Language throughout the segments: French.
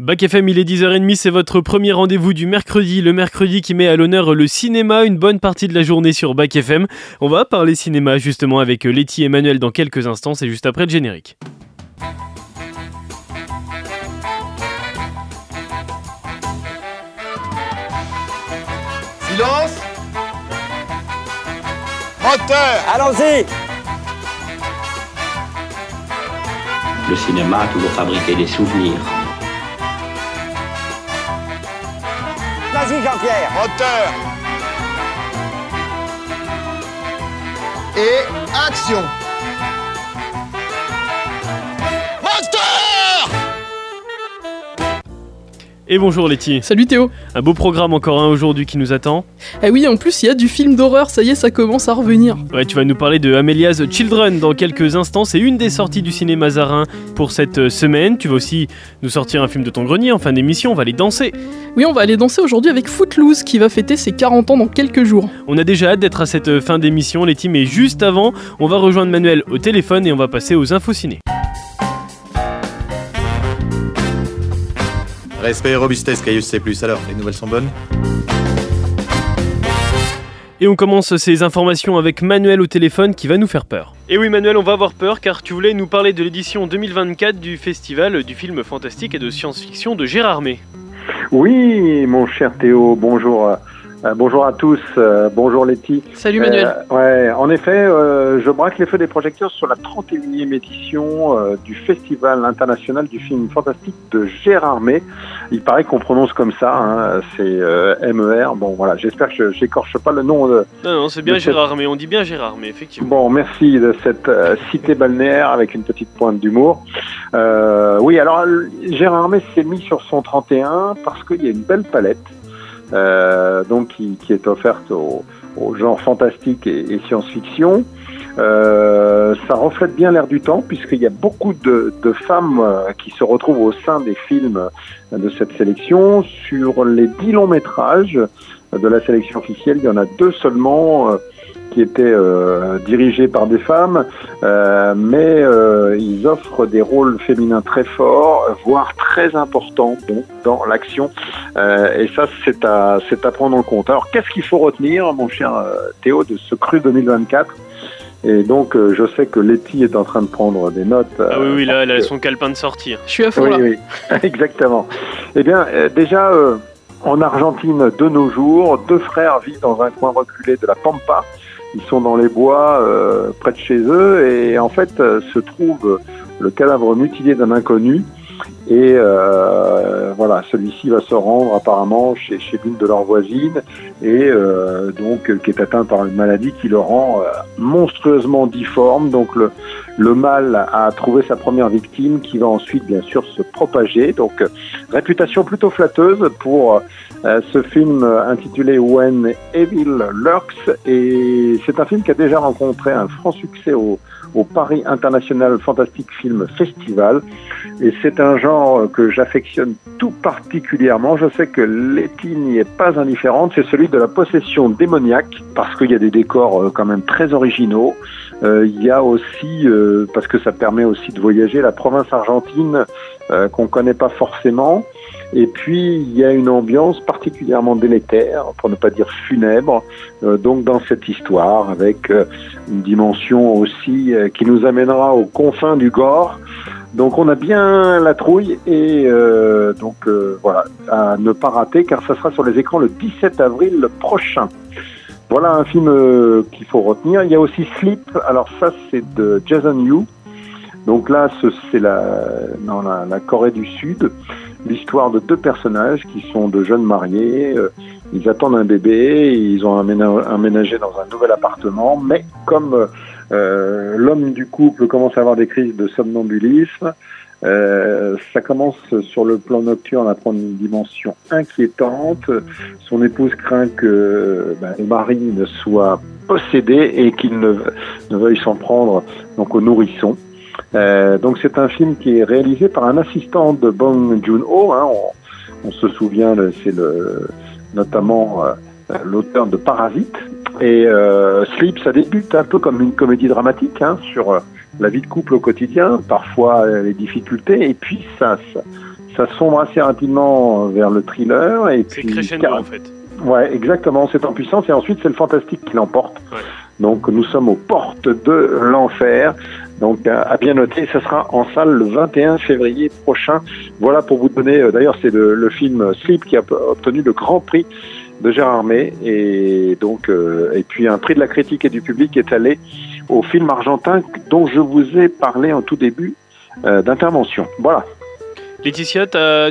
Bac FM, il est 10h30, c'est votre premier rendez-vous du mercredi, le mercredi qui met à l'honneur le cinéma une bonne partie de la journée sur Bac FM. On va parler cinéma justement avec Letty et Emmanuel dans quelques instants, c'est juste après le générique. Silence Moteur Allons-y Le cinéma a toujours fabriqué des souvenirs. Vas-y Jean-Pierre. Moteur. Et action Et bonjour Letty. Salut Théo Un beau programme encore un aujourd'hui qui nous attend. Ah oui, en plus il y a du film d'horreur, ça y est, ça commence à revenir. Ouais, tu vas nous parler de Amelia's Children dans quelques instants. C'est une des sorties du cinéma Zarin pour cette euh, semaine. Tu vas aussi nous sortir un film de ton grenier en fin d'émission. On va aller danser. Oui, on va aller danser aujourd'hui avec Footloose qui va fêter ses 40 ans dans quelques jours. On a déjà hâte d'être à cette euh, fin d'émission, Letty, mais juste avant, on va rejoindre Manuel au téléphone et on va passer aux infos ciné. Respect et robustesse, Caius C+. Alors, les nouvelles sont bonnes Et on commence ces informations avec Manuel au téléphone qui va nous faire peur. Et oui Manuel, on va avoir peur car tu voulais nous parler de l'édition 2024 du festival du film fantastique et de science-fiction de Gérard May. Oui, mon cher Théo, bonjour. Euh, bonjour à tous, euh, bonjour Letty. Salut Manuel. Euh, ouais, en effet, euh, je braque les feux des projecteurs sur la 31e édition euh, du Festival international du film fantastique de Gérard May. Il paraît qu'on prononce comme ça, hein, c'est euh, MER. Bon, voilà, j'espère que je j'écorche pas le nom de, Non, non, c'est bien Gérard May, on dit bien Gérard May, effectivement. Bon, merci de cette euh, cité balnéaire avec une petite pointe d'humour. Euh, oui, alors Gérard May s'est mis sur son 31 parce qu'il y a une belle palette euh, donc qui, qui est offerte au, au genre fantastique et, et science-fiction. Euh, ça reflète bien l'air du temps puisqu'il y a beaucoup de, de femmes euh, qui se retrouvent au sein des films de cette sélection. Sur les dix longs métrages de la sélection officielle, il y en a deux seulement euh, qui étaient euh, dirigés par des femmes, euh, mais euh, ils offrent des rôles féminins très forts, voire très importants bon, dans l'action. Euh, et ça, c'est à, c'est à prendre en compte. Alors, qu'est-ce qu'il faut retenir, mon cher Théo, de ce cru 2024 Et donc, euh, je sais que Letty est en train de prendre des notes. Ah oui, oui, là, elle a son calepin de sortir. Je suis à fond oui, là. oui, exactement. Eh bien, euh, déjà, euh, en Argentine, de nos jours, deux frères vivent dans un coin reculé de la Pampa. Ils sont dans les bois, euh, près de chez eux, et en fait, euh, se trouve le cadavre mutilé d'un inconnu. Et euh, voilà, celui-ci va se rendre apparemment chez, chez l'une de leurs voisines, et euh, donc euh, qui est atteint par une maladie qui le rend euh, monstrueusement difforme. Donc le, le mal a trouvé sa première victime qui va ensuite bien sûr se propager. Donc euh, réputation plutôt flatteuse pour euh, ce film intitulé When Evil Lurks et c'est un film qui a déjà rencontré un franc succès au, au Paris International Fantastic Film Festival et c'est un genre que j'affectionne tout particulièrement. Je sais que Letty n'y est pas indifférente, c'est celui de la possession démoniaque parce qu'il y a des décors euh, quand même très originaux. Euh, il y a aussi, euh, parce que ça permet aussi de voyager, la province argentine euh, qu'on connaît pas forcément. Et puis il y a une ambiance particulièrement délétère, pour ne pas dire funèbre, euh, donc dans cette histoire, avec une dimension aussi euh, qui nous amènera aux confins du gore. Donc on a bien la trouille et donc voilà à ne pas rater car ça sera sur les écrans le 17 avril prochain. Voilà un film euh, qu'il faut retenir. Il y a aussi Sleep. Alors ça c'est de Jason Yu. Donc là ce- c'est la dans la, Corée du Sud l'histoire de deux personnages qui sont de jeunes mariés. euh, Ils attendent un bébé, ils ont emménagé dans un nouvel appartement, mais comme euh, l'homme du couple commence à avoir des crises de somnambulisme, euh, ça commence sur le plan nocturne à prendre une dimension inquiétante. Son épouse craint que ben, le mari ne soit possédé et qu'il ne, veuille s'en prendre donc au nourrisson. Euh, donc c'est un film qui est réalisé par un assistant de Bong Joon-ho. Hein, on, se souvient, c'est le, notamment euh, l'auteur de Parasite. Et euh, Sleep, ça débute un peu comme une comédie dramatique hein, sur euh, la vie de couple au quotidien, parfois euh, les difficultés, et puis ça, ça, ça sombre assez rapidement vers le thriller. et C'est puis crescendo en fait. Ouais, exactement, c'est en puissance et ensuite c'est le fantastique qui l'emporte. Ouais. Donc nous sommes aux portes de l'enfer. Donc à à bien noter, ça sera en salle le 21 février prochain. Voilà pour vous donner, euh, d'ailleurs c'est le, le film Sleep qui a obtenu le grand prix de Gérard May et donc euh, et puis un prix de la critique et du public est allé au film argentin dont je vous ai parlé en tout début euh, d'intervention. Voilà. Laetitia,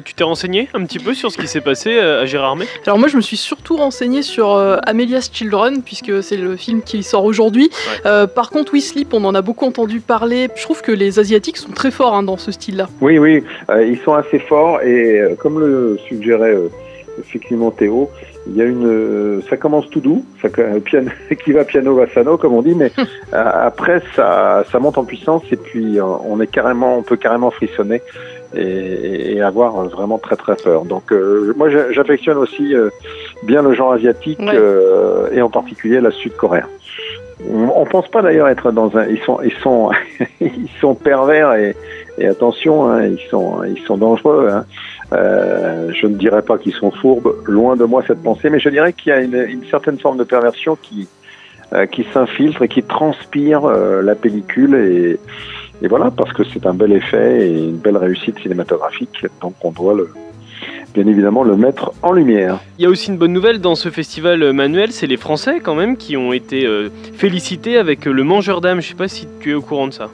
tu t'es renseigné un petit peu sur ce qui s'est passé euh, à Gérardmer? Alors moi je me suis surtout renseignée sur euh, Amelia's Children puisque c'est le film qui sort aujourd'hui. Ouais. Euh, par contre We Sleep on en a beaucoup entendu parler. Je trouve que les asiatiques sont très forts hein, dans ce style-là. Oui, oui, euh, ils sont assez forts et euh, comme le suggérait euh, effectivement Théo, il y a une, euh, ça commence tout doux, ça, euh, piano, qui va piano va sano comme on dit, mais euh, après ça, ça monte en puissance et puis on est carrément, on peut carrément frissonner et, et avoir vraiment très très peur. Donc euh, moi j'a- j'affectionne aussi euh, bien le genre asiatique Ouais. euh, et en particulier la sud-coréen. On, on pense pas d'ailleurs être dans un, ils sont, ils sont, ils sont pervers et, et attention, hein, ils sont, ils sont dangereux. Hein. Euh, je ne dirais pas qu'ils sont fourbes, loin de moi cette pensée, mais je dirais qu'il y a une, certaine forme de perversion qui, euh, qui s'infiltre et qui transpire euh, la pellicule et, et voilà parce que c'est un bel effet et une belle réussite cinématographique, donc on doit le, bien évidemment le mettre en lumière. Il y a aussi une bonne nouvelle dans ce festival manuel, c'est les Français quand même qui ont été félicités avec le Mangeur d'âme. Je sais pas si tu es au courant de ça.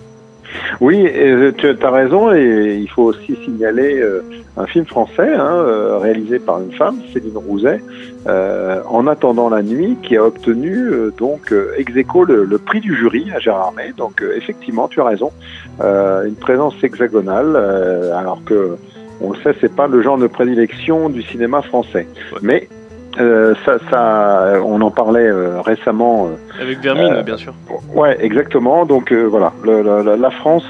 Oui, euh, tu as raison, et il faut aussi signaler euh, un film français hein, euh, réalisé par une femme, Céline Rouzet, euh, En attendant la nuit, qui a obtenu euh, donc ex aequo le, le prix du jury à Gérard May. Donc euh, effectivement, tu as raison, euh, une présence hexagonale, euh, alors que on le sait, c'est pas le genre de prédilection du cinéma français. Ouais. Mais euh, ça, ça, on en parlait euh, récemment. euh, Avec Vermine, bien sûr. Ouais, exactement. Donc voilà, le- le- la- France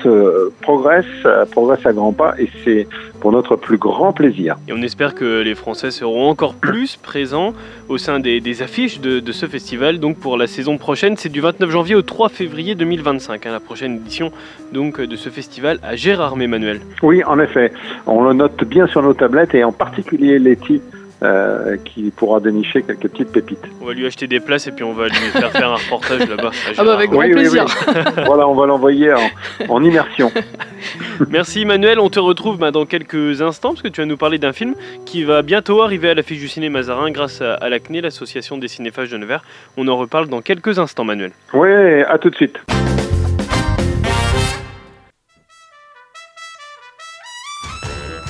progresse, progresse à grands pas, et c'est pour notre plus grand plaisir. Et on espère que les Français seront encore plus présents au sein des, des affiches de, de ce festival. Donc pour la saison prochaine, c'est du 29 janvier au 3 février 2025, hein, la prochaine édition donc de ce festival à Gérardmer, Manuel. Oui, en effet, on le note bien sur nos tablettes, et en particulier Letty, euh, qui pourra dénicher quelques petites pépites. On va lui acheter des places et puis on va lui faire faire un reportage là-bas. Ah bah avec grand Gérardmer. Oui, oui, plaisir. voilà, on va l'envoyer en, en immersion. Merci Manuel, on te retrouve bah, dans quelques instants parce que tu vas nous parler d'un film qui va bientôt arriver à l'affiche du ciné Mazarin grâce à, à l'ACNE, l'association des cinéphages de Nevers. On en reparle dans quelques instants Manuel. Oui, à tout de suite.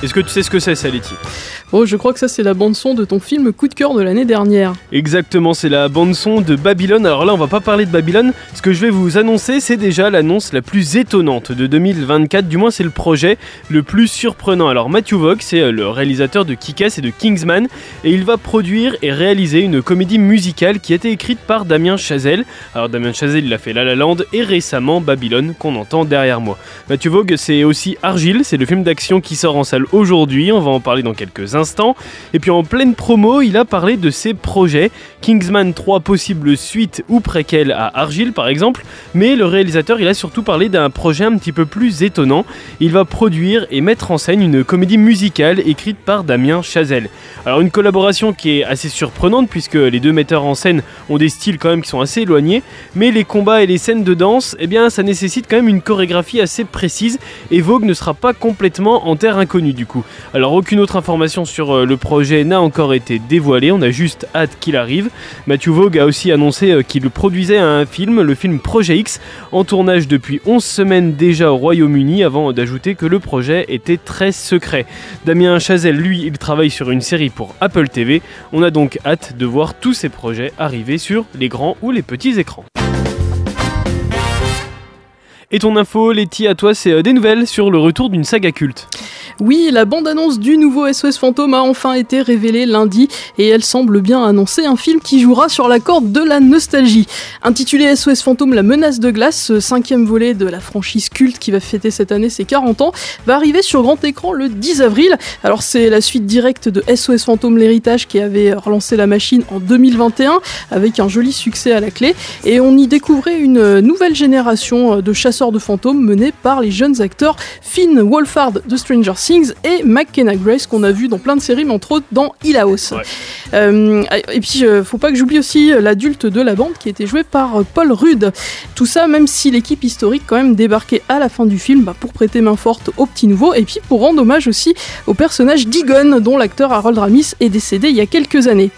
Est-ce que tu sais ce que c'est ça Letty Oh je crois que ça c'est la bande son de ton film coup de cœur de l'année dernière. Exactement, c'est la bande son de Babylone. Alors là, on va pas parler de Babylone. Ce que je vais vous annoncer, c'est déjà l'annonce la plus étonnante de 2024. Du moins, c'est le projet le plus surprenant. Alors Matthew Vaughn, c'est euh, le réalisateur de Kick-Ass et de Kingsman, et il va produire et réaliser une comédie musicale qui a été écrite par Damien Chazelle. Alors Damien Chazelle, il a fait La La Land et récemment Babylone qu'on entend derrière moi. Matthew Vogue, c'est aussi Argile, c'est le film d'action qui sort en salle aujourd'hui. On va en parler dans quelques instants. Et puis en pleine promo, il a parlé de ses projets. Kingsman 3 possible suite ou préquel à Argyle par exemple, mais le réalisateur il a surtout parlé d'un projet un petit peu plus étonnant. Il va produire et mettre en scène une comédie musicale écrite par Damien Chazelle. Alors une collaboration qui est assez surprenante puisque les deux metteurs en scène ont des styles quand même qui sont assez éloignés, mais les combats et les scènes de danse, eh bien ça nécessite quand même une chorégraphie assez précise et Vogue ne sera pas complètement en terre inconnue du coup. Alors aucune autre information sur euh, le projet n'a encore été dévoilée, on a juste hâte qu'il arrive. Matthew Vogue a aussi annoncé euh, qu'il produisait un film, le film Projet X, en tournage depuis 11 semaines déjà au Royaume-Uni avant d'ajouter que le projet était très secret. Damien Chazelle, lui, il travaille sur une série pour Apple TV. On a donc hâte de voir tous ces projets arriver sur les grands ou les petits écrans. Et ton info, Letty, à toi, c'est euh, des nouvelles sur le retour d'une saga culte. Oui, la bande-annonce du nouveau SOS Fantôme a enfin été révélée lundi et elle semble bien annoncer un film qui jouera sur la corde de la nostalgie. Intitulé SOS Fantôme La menace de glace, ce cinquième volet de la franchise culte qui va fêter cette année ses 40 ans, va arriver sur grand écran le 10 avril. Alors c'est la suite directe de SOS Fantôme l'héritage qui avait relancé la machine en 2021 avec un joli succès à la clé et on y découvrait une nouvelle génération de chasseurs de fantômes menée par les jeunes acteurs Finn Wolfhard de Stranger Things Things et McKenna Grace qu'on a vu dans plein de séries, mais entre autres dans Hill House. Ouais. Euh, et puis, euh, faut pas que j'oublie aussi l'adulte de la bande qui était joué par euh, Paul Rudd. Tout ça, même si l'équipe historique quand même débarquait à la fin du film bah, pour prêter main forte aux petits nouveaux et puis pour rendre hommage aussi au personnage d'Egon dont l'acteur Harold Ramis est décédé il y a quelques années.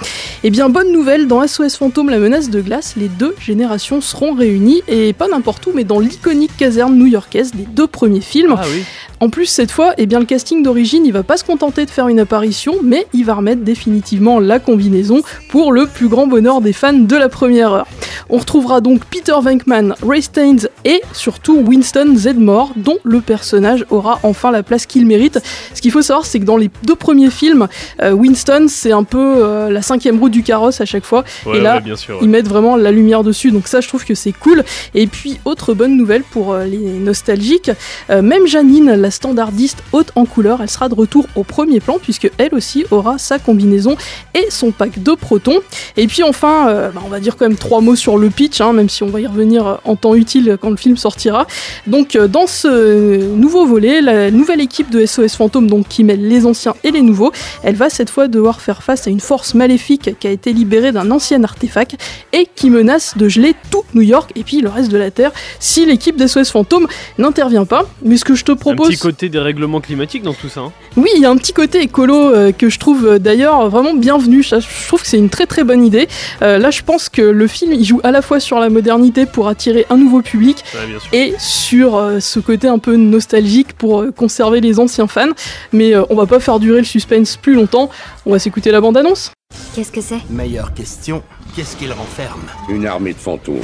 Et bien, bonne nouvelle, dans SOS Fantôme, la menace de glace, les deux générations seront réunies et pas n'importe où, mais dans l'iconique caserne new-yorkaise des deux premiers films. Ah oui. En plus, cette fois, eh bien, le casting d'origine, il va pas se contenter de faire une apparition, mais il va remettre définitivement la combinaison pour le plus grand bonheur des fans de la première heure. On retrouvera donc Peter Venkman, Ray Staines et surtout Winston Zedmore, dont le personnage aura enfin la place qu'il mérite. Ce qu'il faut savoir, c'est que dans les deux premiers films, euh, Winston, c'est un peu euh, la cinquième roue du carrosse à chaque fois. Ouais, et là, ouais, bien sûr. ouais. ils mettent vraiment la lumière dessus, donc ça je trouve que c'est cool. Et puis autre bonne nouvelle pour euh, les nostalgiques, même Janine, la standardiste haute en couleur, elle sera de retour au premier plan puisque elle aussi aura sa combinaison et son pack de protons. Et puis enfin, euh, bah, on va dire quand même trois mots sur le pitch, hein, même si on va y revenir euh, en temps utile quand le film sortira. Donc euh, dans ce nouveau volet, la nouvelle équipe de SOS Fantôme, donc qui mêle les anciens et les nouveaux, elle va cette fois devoir faire face à une force maléfique qui a été libérée d'un ancien artefact et qui menace de geler tout New York et puis le reste de la Terre si l'équipe d'SOS Fantôme n'intervient pas. Mais ce que je te propose... petit côté des règlements climatiques dans tout ça. hein. Oui, il y a un petit côté écolo euh, que je trouve euh, d'ailleurs vraiment bienvenu. Je trouve que c'est une très très bonne idée. Euh, là, je pense que le film il joue à la fois sur la modernité pour attirer un nouveau public Ouais, et sur euh, ce côté un peu nostalgique pour euh, conserver les anciens fans. Mais euh, on va pas faire durer le suspense plus longtemps. On va s'écouter la bande-annonce. Qu'est-ce que c'est? Meilleure question, qu'est-ce qu'il renferme? Une armée de fantômes.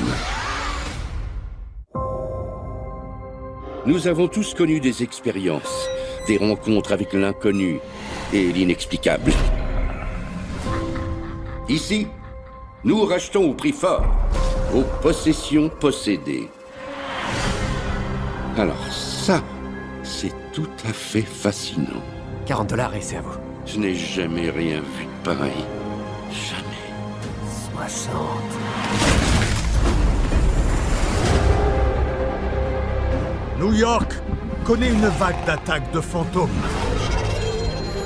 Nous avons tous connu des expériences, des rencontres avec l'inconnu et l'inexplicable. Ici, nous rachetons au prix fort vos possessions possédées. Alors ça, c'est tout à fait fascinant. 40 dollars et c'est à vous. Je n'ai jamais rien vu de pareil. Jamais. 60. New York connaît une vague d'attaques de fantômes.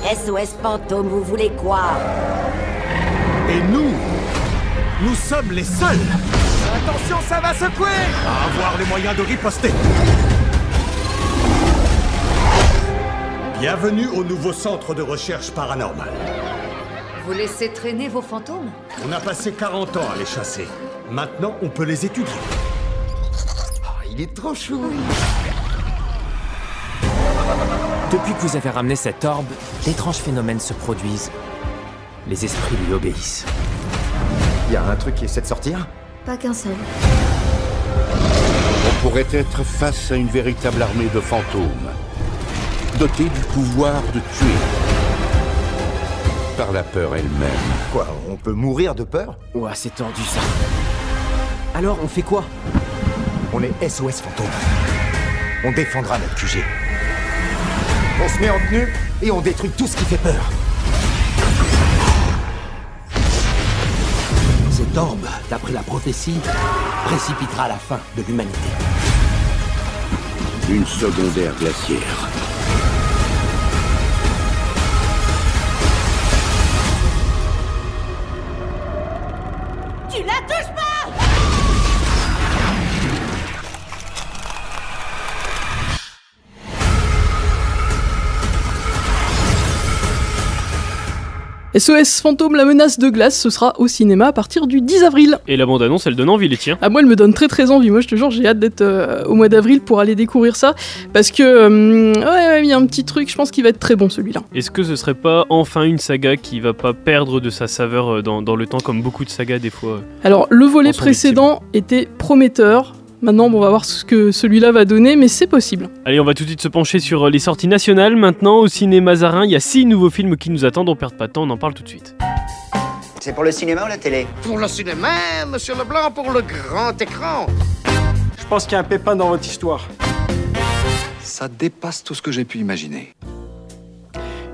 SOS Fantôme, vous voulez quoi? Et nous, nous sommes les seuls Attention, ça va secouer À avoir les moyens de riposter Bienvenue au nouveau centre de recherche paranormale. Vous laissez traîner vos fantômes? On a passé 40 ans à les chasser. Maintenant, on peut les étudier. Ah, il est trop chou Depuis que vous avez ramené cet orbe, d'étranges phénomènes se produisent. Les esprits lui obéissent. Il y a un truc qui essaie de sortir? Pas qu'un seul. On pourrait être face à une véritable armée de fantômes, dotée du pouvoir de tuer par la peur elle-même. Quoi, on peut mourir de peur? Ouah, c'est tordu ça. Alors, on fait quoi? On est SOS Fantôme. On défendra notre QG. On se met en tenue et on détruit tout ce qui fait peur. Cet orbe, d'après la prophétie, précipitera la fin de l'humanité. Une secondaire glaciaire. SOS Fantôme, la menace de glace, ce sera au cinéma à partir du 10 avril. Et la bande-annonce, elle donne envie, les tiens. Ah, moi, elle me donne très très envie. Moi, je te jure, j'ai hâte d'être euh, au mois d'avril pour aller découvrir ça. Parce que, euh, ouais, il y a un petit truc, je pense qu'il va être très bon celui-là. Est-ce que ce serait pas enfin une saga qui va pas perdre de sa saveur euh, dans, dans le temps, comme beaucoup de sagas des fois Alors, le volet précédent était prometteur. Maintenant, bon, on va voir ce que celui-là va donner, mais c'est possible. Allez, on va tout de suite se pencher sur euh, les sorties nationales. Maintenant, au cinéma Zarin, il y a six nouveaux films qui nous attendent. On perd pas de temps, on en parle tout de suite. C'est pour le cinéma ou la télé? Pour le cinéma, monsieur Leblanc, pour le grand écran. Je pense qu'il y a un pépin dans votre histoire. Ça dépasse tout ce que j'ai pu imaginer.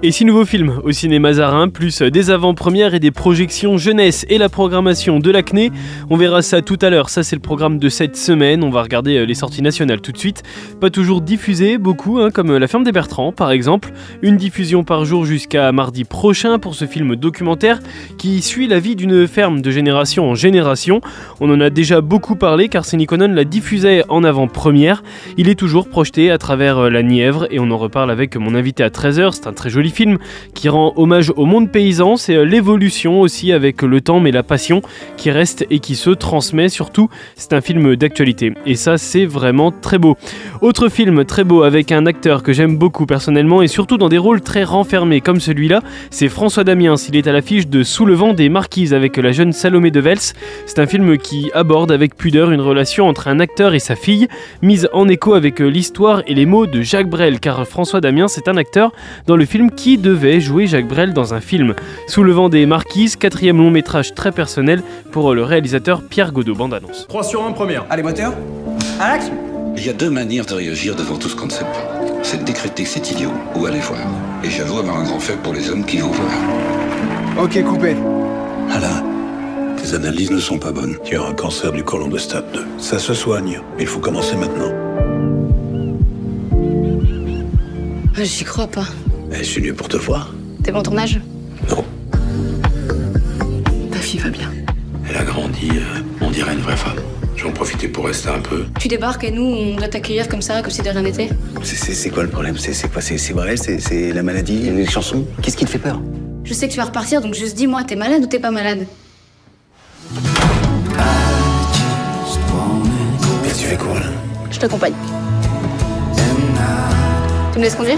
Et six nouveaux films au cinéma Zarin, plus des avant-premières et des projections jeunesse et la programmation de l'acné. On verra ça tout à l'heure, ça c'est le programme de cette semaine. On va regarder euh, les sorties nationales tout de suite. Pas toujours diffusées, beaucoup, hein, comme La ferme des Bertrands par exemple. Une diffusion par jour jusqu'à mardi prochain pour ce film documentaire qui suit la vie d'une ferme de génération en génération. On en a déjà beaucoup parlé car Séniconon l'a diffusé en avant-première. Il est toujours projeté à travers euh, la Nièvre et on en reparle avec mon invité à 13h. C'est un très joli film qui rend hommage au monde paysan. C'est euh, l'évolution aussi avec le temps mais la passion qui reste et qui se transmet surtout. C'est un film d'actualité et ça c'est vraiment très beau. Autre film très beau avec un acteur que j'aime beaucoup personnellement et surtout dans des rôles très renfermés comme celui-là, c'est François Damiens. Il est à l'affiche de Sous le vent des marquises avec la jeune Salomé de Vels. C'est un film qui aborde avec pudeur une relation entre un acteur et sa fille, mise en écho avec euh, l'histoire et les mots de Jacques Brel, car François Damiens c'est un acteur dans le film qui devait jouer Jacques Brel dans un film. Sous le vent des marquises, quatrième long métrage très personnel pour le réalisateur Pierre Godot. Bande annonce. 3 sur 1 première. Allez, moteur. À l'action. Il y a deux manières de réagir devant tout ce qu'on ne sait pas. C'est de décréter que c'est idiot ou aller voir. Et j'avoue avoir un grand faible pour les hommes qui vont voir. Ok, coupé. Alain, tes analyses ne sont pas bonnes. Tu as un cancer du côlon de stade 2. Ça se soigne, mais il faut commencer maintenant. J'y crois pas. Eh, je suis venu pour te voir. T'es bon tournage? Non. Ta fille va bien. Elle a grandi, euh, on dirait une vraie femme. J'en profitais pour rester un peu. Tu débarques et nous, on doit t'accueillir comme ça, comme si de rien n'était C'est- quoi le problème? C'est quoi? C'est vrai? C'est la maladie? Les chansons Qu'est-ce qui te fait peur? Je sais que tu vas repartir, donc juste dis-moi, t'es malade ou t'es pas malade? Et tu fais quoi là? Je t'accompagne. Tu me laisses conduire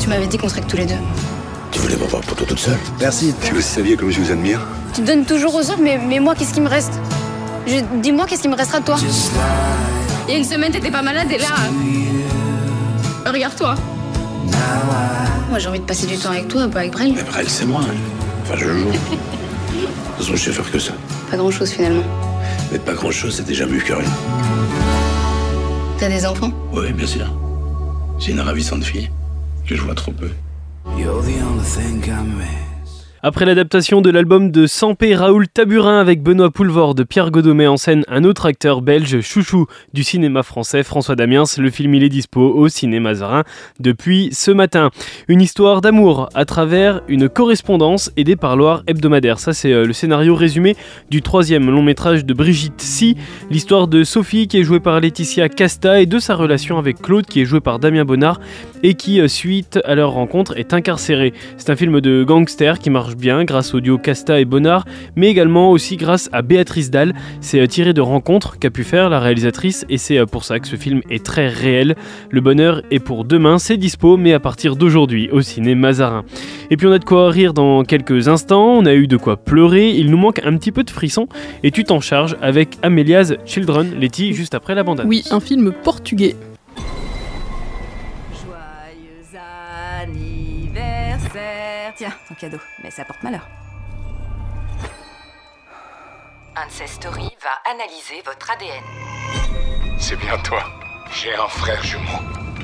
Tu m'avais dit qu'on serait que tous les deux. Tu voulais m'avoir pour toi toute seule Merci. Si vous saviez comme je vous admire. Tu te donnes toujours aux autres, mais, mais moi, qu'est-ce qui me reste Je- Dis-moi, qu'est-ce qui me restera de toi Il y a une semaine, t'étais pas malade et là. euh, Regarde-toi. Moi, j'ai envie de passer du temps avec toi, pas avec Brel. Mais Brel, c'est moi. hein. Enfin, je joue. De toute façon, je sais faire que ça. Pas grand-chose finalement. Mais pas grand chose, c'est déjà mieux que rien. T'as des enfants? Oui, bien sûr. J'ai une ravissante fille que je vois trop peu. Après l'adaptation de l'album de Sampé Raoul Taburin avec Benoît Poulvord, Pierre Godot met en scène un autre acteur belge, chouchou du cinéma français, François Damiens. Le film il est dispo au cinéma Zarin depuis ce matin. Une histoire d'amour à travers une correspondance et des parloirs hebdomadaires. Ça c'est euh, le scénario résumé du troisième long métrage de Brigitte Si, l'histoire de Sophie qui est jouée par Laetitia Casta et de sa relation avec Claude qui est joué par Damien Bonnard et qui, euh, suite à leur rencontre, est incarcéré. C'est un film de gangster qui marche bien grâce au duo Casta et Bonnard, mais également aussi grâce à Béatrice Dalle. C'est euh, tiré de rencontres qu'a pu faire la réalisatrice et c'est euh, pour ça que ce film est très réel. Le bonheur est pour demain, c'est dispo, mais à partir d'aujourd'hui au ciné Mazarin. Et puis on a de quoi rire dans quelques instants, on a eu de quoi pleurer, il nous manque un petit peu de frisson et tu t'en charges avec Amelia's Children, Letty, juste après la bande Oui, un film portugais. Tiens, ton cadeau, mais ça porte malheur. Ancestry va analyser votre ADN. C'est bien toi. J'ai un frère jumeau.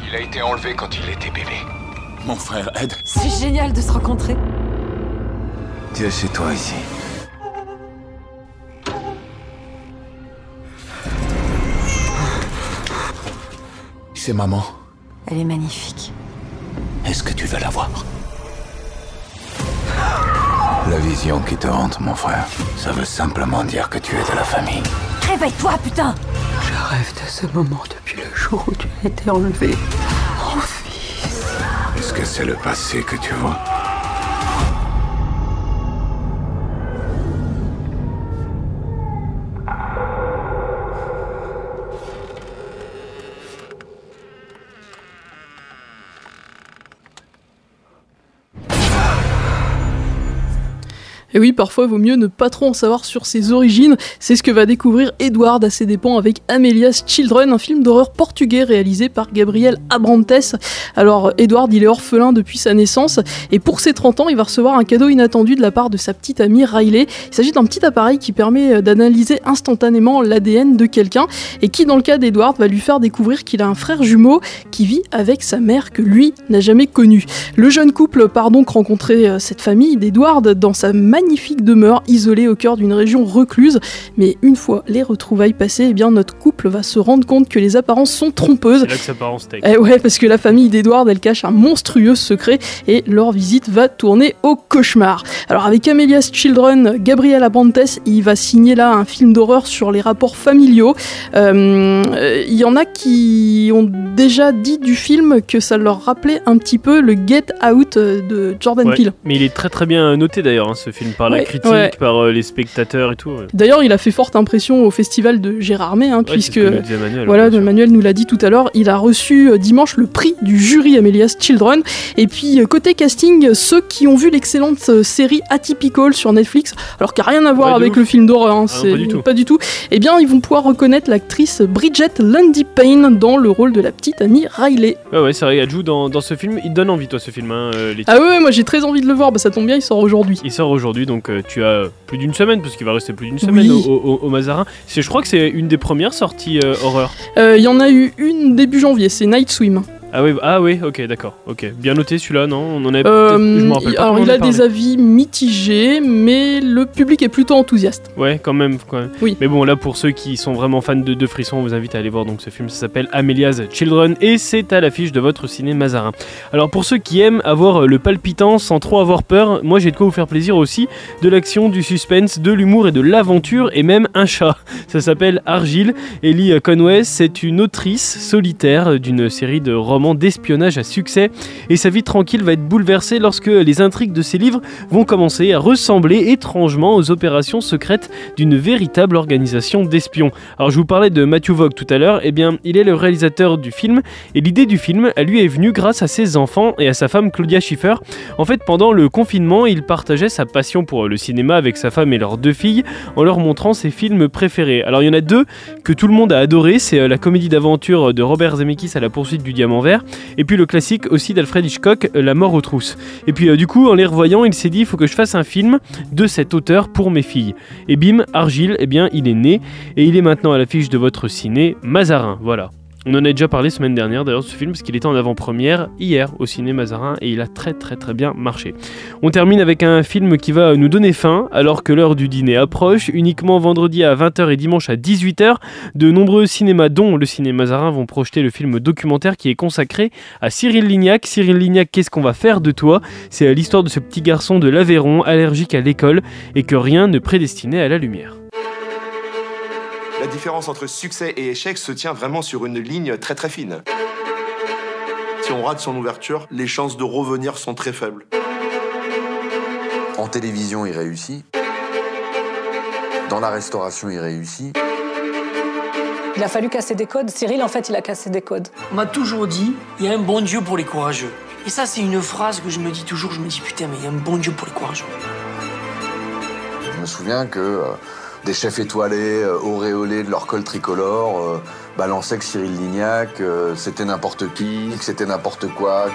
Il a été enlevé quand il était bébé. Mon frère Ed. C'est génial de se rencontrer. Es chez toi ici. C'est maman. Elle est magnifique. Est-ce que tu veux la voir? La vision qui te hante, mon frère, ça veut simplement dire que tu es de la famille. Réveille-toi, putain Je rêve de ce moment depuis le jour où tu as été enlevé. Mon fils. Est-ce que c'est le passé que tu vois? Et oui, parfois, il vaut mieux ne pas trop en savoir sur ses origines. C'est ce que va découvrir Edward à ses dépens avec Amelia's Children, un film d'horreur portugais réalisé par Gabriel Abrantes. Alors, Edward, il est orphelin depuis sa naissance, et pour ses 30 ans, il va recevoir un cadeau inattendu de la part de sa petite amie Riley. Il s'agit d'un petit appareil qui permet euh, d'analyser instantanément l'ADN de quelqu'un, et qui, dans le cas d'Edward, va lui faire découvrir qu'il a un frère jumeau qui vit avec sa mère que lui n'a jamais connue. Le jeune couple part donc rencontrer euh, cette famille d'Edward dans sa magnifique demeure isolée au cœur d'une région recluse. Mais une fois les retrouvailles passées, eh bien notre couple va se rendre compte que les apparences sont trompeuses. C'est là que ça part en steak. Eh ouais, parce que la famille d'Edward, elle cache un monstrueux secret et leur visite va tourner au cauchemar. Alors avec Amelia's Children, Gabriel Abrantes, il va signer là un film d'horreur sur les rapports familiaux. Euh, Il y en a qui ont déjà dit du film que ça leur rappelait un petit peu le Get Out euh, de Jordan Ouais. Peele. Mais il est très très bien noté d'ailleurs, hein, ce film, par la Ouais, critique, ouais. par euh, les spectateurs et tout. ouais. D'ailleurs, il a fait forte impression au festival de Gérardmer, hein, puisque Manuel, voilà, Manuel nous l'a dit tout à l'heure, il a reçu euh, dimanche le prix du jury Amelia's Children. Et puis euh, côté casting, ceux qui ont vu l'excellente série Atypical sur Netflix, alors qui a rien à voir avec ouf. le film d'horreur, hein, Ah, c'est pas du tout. eh bien, ils vont pouvoir reconnaître l'actrice Bridget Lundy Payne dans le rôle de la petite amie Riley. Ouais, ouais, c'est vrai, elle joue dans, dans ce film. Il donne envie, toi, ce film, hein, les Ah ouais, ouais, moi j'ai très envie de le voir, bah ça tombe bien, il sort aujourd'hui. Il sort aujourd'hui, donc euh, tu as plus d'une semaine, parce qu'il va rester plus d'une semaine Oui. au, au- au Mazarin. C'est- Je crois que c'est une des premières sorties euh, horreur. Euh, Il y en a eu une début janvier, c'est Night Swim. Ah oui, ah oui, ok, d'accord, ok. Bien noté celui-là, non? On en avait Euh, je rappelle pas. alors il a des avis mitigés, mais le public est plutôt enthousiaste. Ouais, quand même, quand même. Oui. Mais bon, là, pour ceux qui sont vraiment fans de, de frissons, on vous invite à aller voir donc ce film. Ça s'appelle Amelia's Children et c'est à l'affiche de votre ciné Mazarin. Alors, pour ceux qui aiment avoir euh, le palpitant sans trop avoir peur, moi j'ai de quoi vous faire plaisir aussi. De l'action, du suspense, de l'humour et de l'aventure et même un chat. Ça s'appelle Argile. Ellie Conway, c'est une autrice solitaire d'une série de romans d'espionnage à succès et sa vie tranquille va être bouleversée lorsque les intrigues de ses livres vont commencer à ressembler étrangement aux opérations secrètes d'une véritable organisation d'espions. Alors je vous parlais de Matthew Vaughn tout à l'heure, et bien il est le réalisateur du film et l'idée du film à lui est venue grâce à ses enfants et à sa femme Claudia Schiffer. En fait pendant le confinement il partageait sa passion pour le cinéma avec sa femme et leurs deux filles en leur montrant ses films préférés. Alors il y en a deux que tout le monde a adoré, c'est euh, la comédie d'aventure de Robert Zemeckis à la poursuite du diamant vert et puis le classique aussi d'Alfred Hitchcock, euh, La mort aux trousses. Et puis euh, du coup, en les revoyant, il s'est dit il faut que je fasse un film de cet auteur pour mes filles. Et bim, Argile, eh bien, il est né et il est maintenant à l'affiche de votre ciné Mazarin. Voilà. On en a déjà parlé semaine dernière d'ailleurs de ce film parce qu'il était en avant-première hier au ciné Mazarin et il a très très très bien marché. On termine avec un film qui va nous donner faim alors que l'heure du dîner approche, uniquement vendredi à 20h et dimanche à 18h. De nombreux cinémas dont le ciné Mazarin vont projeter le film documentaire qui est consacré à Cyril Lignac. Cyril Lignac, qu'est-ce qu'on va faire de toi? C'est l'histoire de ce petit garçon de l'Aveyron allergique à l'école et que rien ne prédestinait à la lumière. La différence entre succès et échec se tient vraiment sur une ligne très très fine. Si on rate son ouverture, les chances de revenir sont très faibles. En télévision, il réussit. Dans la restauration, il réussit. Il a fallu casser des codes. Cyril, en fait, il a cassé des codes. On m'a toujours dit, il y a un bon Dieu pour les courageux. Et ça, c'est une phrase que je me dis toujours. Je me dis, putain, mais il y a un bon Dieu pour les courageux. Je me souviens que euh, des chefs étoilés, euh, auréolés de leur col tricolore, euh, balançaient que Cyril Lignac, euh, c'était n'importe qui, que c'était n'importe quoi.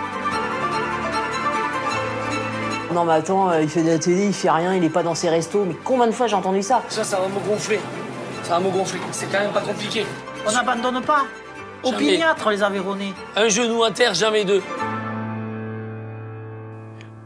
Non mais attends, euh, il fait de la télé, il fait rien, il est pas dans ses restos. Mais combien de fois j'ai entendu ça Ça, ça va me gonfler. Ça va me gonfler. C'est quand même pas compliqué. On n'abandonne pas. Opiniâtre, les Aveyronnais. Un genou à terre, jamais deux.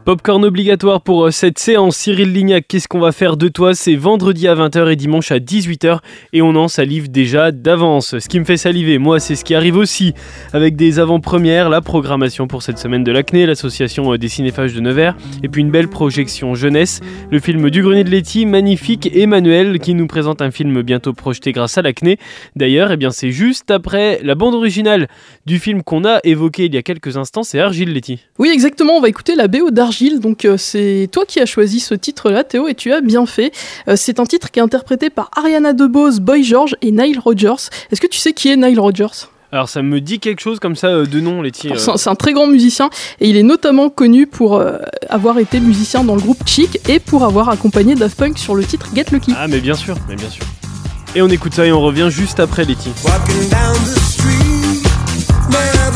Popcorn obligatoire pour euh, cette séance. Cyril Lignac, qu'est-ce qu'on va faire de toi? C'est vendredi à 20h et dimanche à 18h et on en salive déjà d'avance. Ce qui me fait saliver, moi, c'est ce qui arrive aussi avec des avant-premières, la programmation pour cette semaine de l'Acné, l'association euh, des cinéphages de Nevers et puis une belle projection jeunesse, le film du Grenier de Letty, magnifique, Emmanuel qui nous présente un film bientôt projeté grâce à l'Acné. D'ailleurs, eh bien c'est juste après la bande originale du film qu'on a évoqué il y a quelques instants, c'est Argile Letty. Oui, exactement, on va écouter la BO d'Argile. Donc, euh, c'est toi qui as choisi ce titre-là, Théo, et tu as bien fait. Euh, c'est un titre qui est interprété par Ariana DeBose, Boy George et Nile Rodgers. Est-ce que tu sais qui est Nile Rodgers? Alors ça me dit quelque chose comme ça euh, de nom, Letty. euh. C'est un- c'est un très grand musicien et il est notamment connu pour euh, avoir été musicien dans le groupe Chic et pour avoir accompagné Daft Punk sur le titre Get Lucky. Ah mais bien sûr, mais bien sûr. Et on écoute ça et on revient juste après Letty. Walking down the street, Man.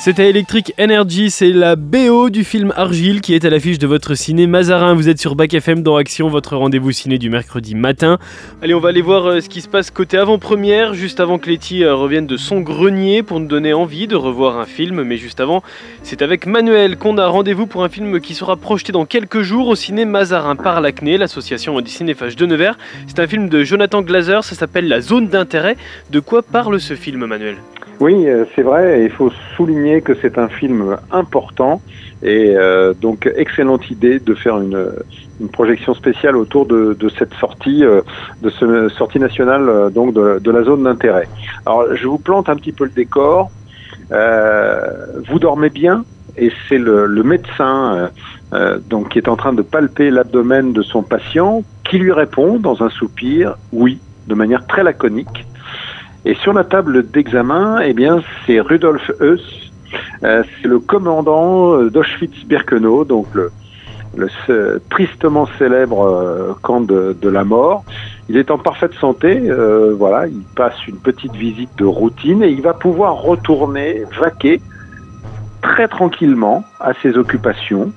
C'était Electric Energy, c'est la BO du film Argile qui est à l'affiche de votre ciné Mazarin. Vous êtes sur Bac FM dans Action, votre rendez-vous ciné du mercredi matin. Allez, on va aller voir euh, ce qui se passe côté avant-première, juste avant que Letty euh, revienne de son grenier pour nous donner envie de revoir un film. Mais juste avant, c'est avec Manuel qu'on a rendez-vous pour un film qui sera projeté dans quelques jours au ciné Mazarin par l'Acné, l'association des cinéphages de Nevers. C'est un film de Jonathan Glazer, ça s'appelle La zone d'intérêt. De quoi parle ce film, Manuel? Oui, euh, c'est vrai, il faut souligner que c'est un film important et euh, donc excellente idée de faire une, une projection spéciale autour de, de cette sortie, euh, de ce sortie nationale euh, donc de, de la zone d'intérêt. Alors je vous plante un petit peu le décor. Vous dormez bien et c'est le, le médecin donc qui est en train de palper l'abdomen de son patient qui lui répond dans un soupir oui de manière très laconique. Et sur la table d'examen, eh bien, c'est Rudolf Heuss, euh, c'est le commandant euh, d'Auschwitz-Birkenau, donc le, le tristement célèbre euh, camp de, de la mort. Il est en parfaite santé, euh, voilà, il passe une petite visite de routine et il va pouvoir retourner vaquer très tranquillement à ses occupations.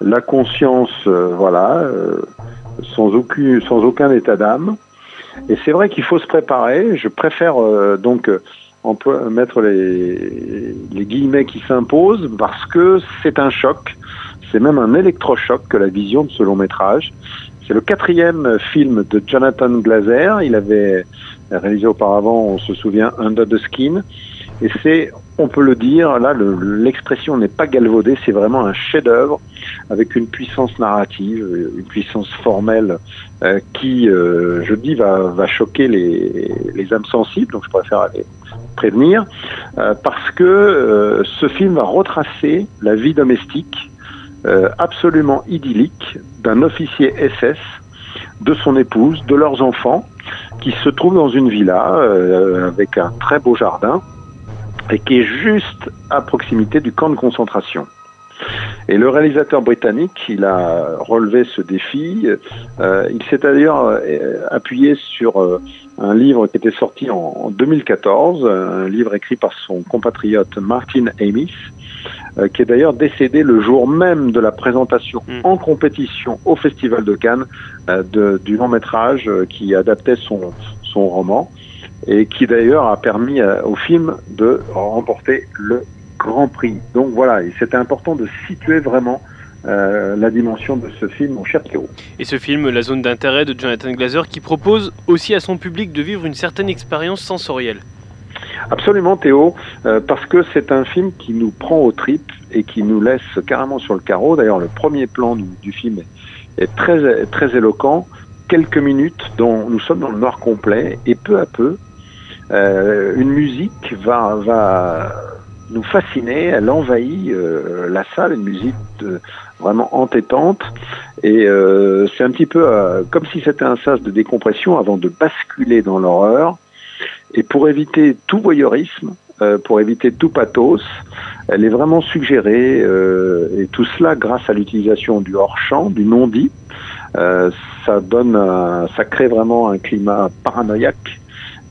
La conscience, euh, voilà, euh, sans, sans aucun état d'âme. Et c'est vrai qu'il faut se préparer. Je préfère euh, donc euh, mettre les, les guillemets qui s'imposent parce que c'est un choc. C'est même un électrochoc que la vision de ce long métrage. C'est le quatrième film de Jonathan Glazer. Il avait réalisé auparavant, on se souvient, Under the Skin. Et c'est, on peut le dire, là, le- l'expression n'est pas galvaudée, c'est vraiment un chef-d'œuvre avec une puissance narrative, une puissance formelle euh, qui, euh, je dis, va, choquer les, les âmes sensibles. Donc, je préfère aller prévenir euh, parce que ce film va retracer la vie domestique absolument idyllique d'un officier SS, de son épouse, de leurs enfants, qui se trouvent dans une villa avec un très beau jardin et qui est juste à proximité du camp de concentration. Et le réalisateur britannique, il a relevé ce défi. Euh, il s'est d'ailleurs euh, appuyé sur euh, un livre qui était sorti en, en 2014, un livre écrit par son compatriote Martin Amis, euh, qui est d'ailleurs décédé le jour même de la présentation en compétition au Festival de Cannes de- du long métrage qui adaptait son, son roman et qui d'ailleurs a permis euh, au film de remporter le Grand Prix. Donc voilà, c'était important de situer vraiment euh, la dimension de ce film, mon cher Théo. Et ce film, La zone d'intérêt de Jonathan Glazer, qui propose aussi à son public de vivre une certaine expérience sensorielle. Absolument Théo, euh, parce que c'est un film qui nous prend aux tripes et qui nous laisse carrément sur le carreau. D'ailleurs, le premier plan du, du film est, est très, très éloquent. Quelques minutes dont nous sommes dans le noir complet et peu à peu, euh, une musique va, va nous fasciner, elle envahit euh, la salle, une musique de- vraiment entêtante. Et euh, c'est un petit peu euh, comme si c'était un sas de décompression avant de basculer dans l'horreur. Et pour éviter tout voyeurisme, euh, pour éviter tout pathos, elle est vraiment suggérée, euh, et tout cela grâce à l'utilisation du hors-champ, du non-dit. Euh, ça donne, un- ça crée vraiment un climat paranoïaque,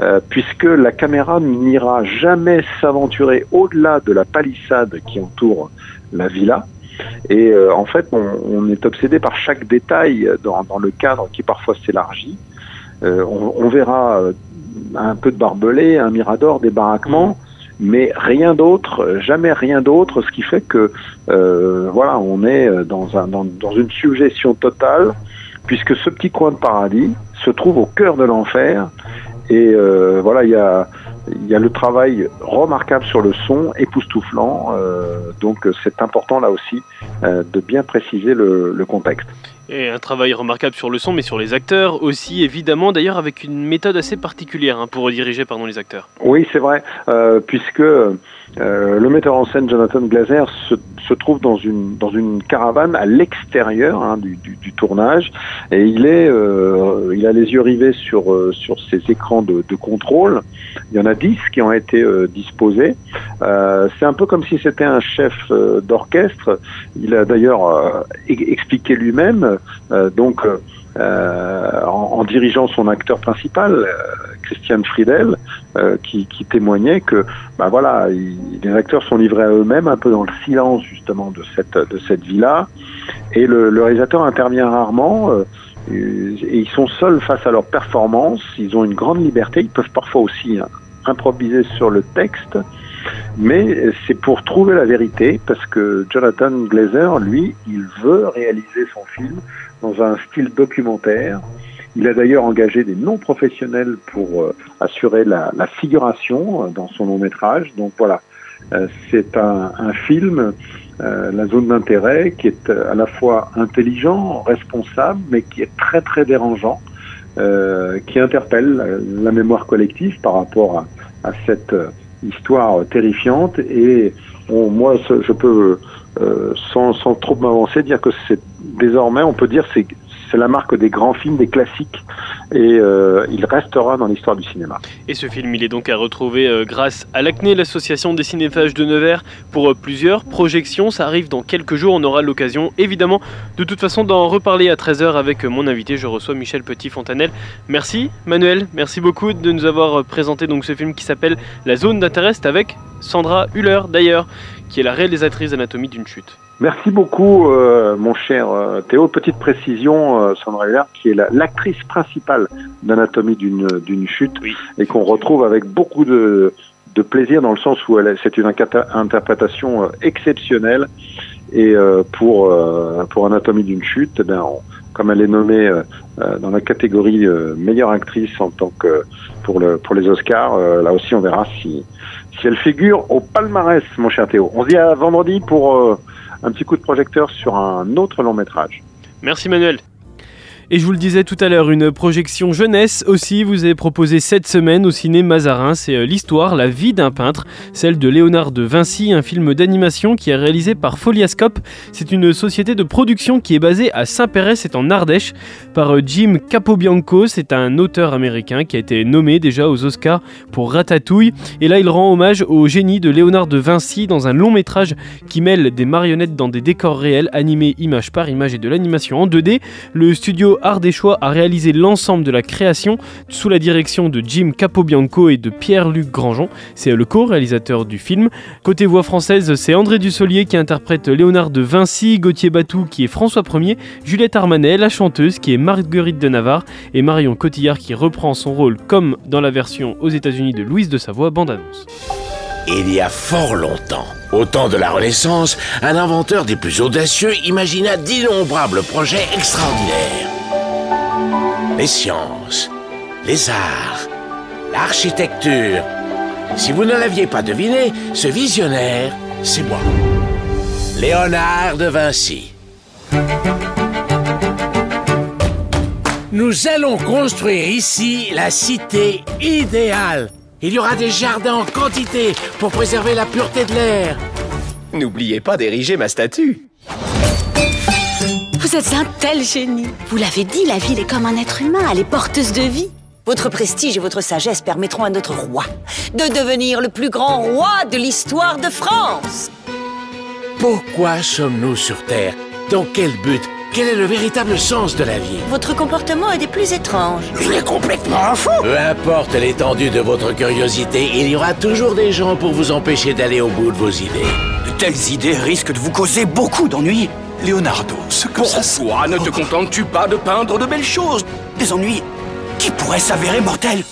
euh, puisque la caméra n'ira jamais s'aventurer au-delà de la palissade qui entoure la villa. Et euh, en fait, on, est obsédé par chaque détail dans, le cadre qui parfois s'élargit. Euh, on, verra un peu de barbelé, un mirador, des baraquements, mais rien d'autre, jamais rien d'autre, ce qui fait que voilà, on est dans une suggestion totale, puisque ce petit coin de paradis se trouve au cœur de l'enfer, et euh, voilà, il y a, il y a le travail remarquable sur le son, époustouflant, euh, donc c'est important là aussi euh, de bien préciser le, le contexte. Et un travail remarquable sur le son, mais sur les acteurs aussi, évidemment, d'ailleurs avec une méthode assez particulière hein, pour rediriger pardon, les acteurs. Oui, c'est vrai, euh, puisque euh, le metteur en scène Jonathan Glazer se, se trouve dans une dans une caravane à l'extérieur hein, du, du, du tournage et il est euh, il a les yeux rivés sur euh, sur ces écrans de, de contrôle. Il y en a dix qui ont été euh, disposés. Euh, c'est un peu comme si c'était un chef d'orchestre. Il a d'ailleurs expliqué lui-même. donc en, en dirigeant son acteur principal, Christian Friedel, euh, qui, témoignait que bah voilà, il- les acteurs sont livrés à eux-mêmes, un peu dans le silence justement de cette de cette villa, et le, le réalisateur intervient rarement. euh, et ils sont seuls face à leur performance. Ils ont une grande liberté. Ils peuvent parfois aussi hein, improviser sur le texte, mais c'est pour trouver la vérité, parce que Jonathan Glazer, lui, il veut réaliser son film dans un style documentaire. Il a d'ailleurs engagé des non-professionnels pour euh, assurer la, la figuration euh, dans son long métrage. Donc voilà, euh, c'est un, un film, euh, la zone d'intérêt, qui est à la fois intelligent, responsable, mais qui est très très dérangeant, qui interpelle la mémoire collective par rapport à, à cette histoire terrifiante. Et moi, je peux, sans, sans trop m'avancer, dire que c'est désormais, on peut dire, c'est c'est la marque des grands films, des classiques, et euh, il restera dans l'histoire du cinéma. Et ce film, il est donc à retrouver euh, grâce à l'ACNE, l'association des cinéphages de Nevers, pour euh, plusieurs projections. Ça arrive dans quelques jours, on aura l'occasion, évidemment, de toute façon, d'en reparler à 13h avec mon invité. Je reçois Michel Petit-Fontanel. Merci, Manuel. Merci beaucoup de nous avoir présenté donc ce film qui s'appelle La zone d'intérêt. Avec Sandra Huller, d'ailleurs, qui est la réalisatrice d'Anatomie d'une chute. Merci beaucoup, euh, mon cher euh, Théo. Petite précision, euh, Sandra Hüller, qui est la- l'actrice principale d'Anatomie d'une d'une chute et qu'on retrouve avec beaucoup de, de plaisir dans le sens où elle est- c'est une interprétation euh, exceptionnelle. Et euh, pour, euh, pour Anatomie d'une chute, eh ben, on, comme elle est nommée dans la catégorie euh, meilleure actrice en tant que pour le pour les Oscars. Euh, là aussi, on verra si si elle figure au palmarès, mon cher Théo. On se dit à vendredi pour euh, un petit coup de projecteur sur un autre long métrage. Merci Manuel. Et je vous le disais tout à l'heure, une projection jeunesse aussi vous est proposée cette semaine au ciné Mazarin. C'est euh, l'histoire, la vie d'un peintre, celle de Léonard de Vinci, un film d'animation qui est réalisé par Foliascope. C'est une société de production qui est basée à Saint-Péret, c'est en Ardèche, par euh, Jim Capobianco. C'est un auteur américain qui a été nommé déjà aux Oscars pour Ratatouille. Et là, il rend hommage au génie de Léonard de Vinci dans un long métrage qui mêle des marionnettes dans des décors réels, animés image par image et de l'animation en 2D. Le studio Ardéchois a réalisé l'ensemble de la création sous la direction de Jim Capobianco et de Pierre-Luc Grandjean. C'est le co-réalisateur du film. Côté voix française, c'est André Dussolier qui interprète Léonard de Vinci, Gauthier Batou qui est François Ier, Juliette Armanet, la chanteuse qui est Marguerite de Navarre et Marion Cotillard qui reprend son rôle comme dans la version aux États-Unis de Louise de Savoie, bande-annonce. Il y a fort longtemps, au temps de la Renaissance, un inventeur des plus audacieux imagina d'innombrables projets extraordinaires. Les sciences, les arts, l'architecture. Si vous ne l'aviez pas deviné, ce visionnaire, c'est moi. Léonard de Vinci. Nous allons construire ici la cité idéale. Il y aura des jardins en quantité pour préserver la pureté de l'air. N'oubliez pas d'ériger ma statue. Vous êtes un tel génie. Vous l'avez dit, la ville est comme un être humain, elle est porteuse de vie. Votre prestige et votre sagesse permettront à notre roi de devenir le plus grand roi de l'histoire de France. Pourquoi sommes-nous sur Terre? Dans quel but? Quel est le véritable sens de la vie? Votre comportement est des plus étranges. Il est complètement fou Peu importe l'étendue de votre curiosité, il y aura toujours des gens pour vous empêcher d'aller au bout de vos idées. De telles idées risquent de vous causer beaucoup d'ennuis. Leonardo, ce que ça... Pourquoi ne te contentes-tu pas de peindre de belles choses? Des ennuis qui pourraient s'avérer mortels.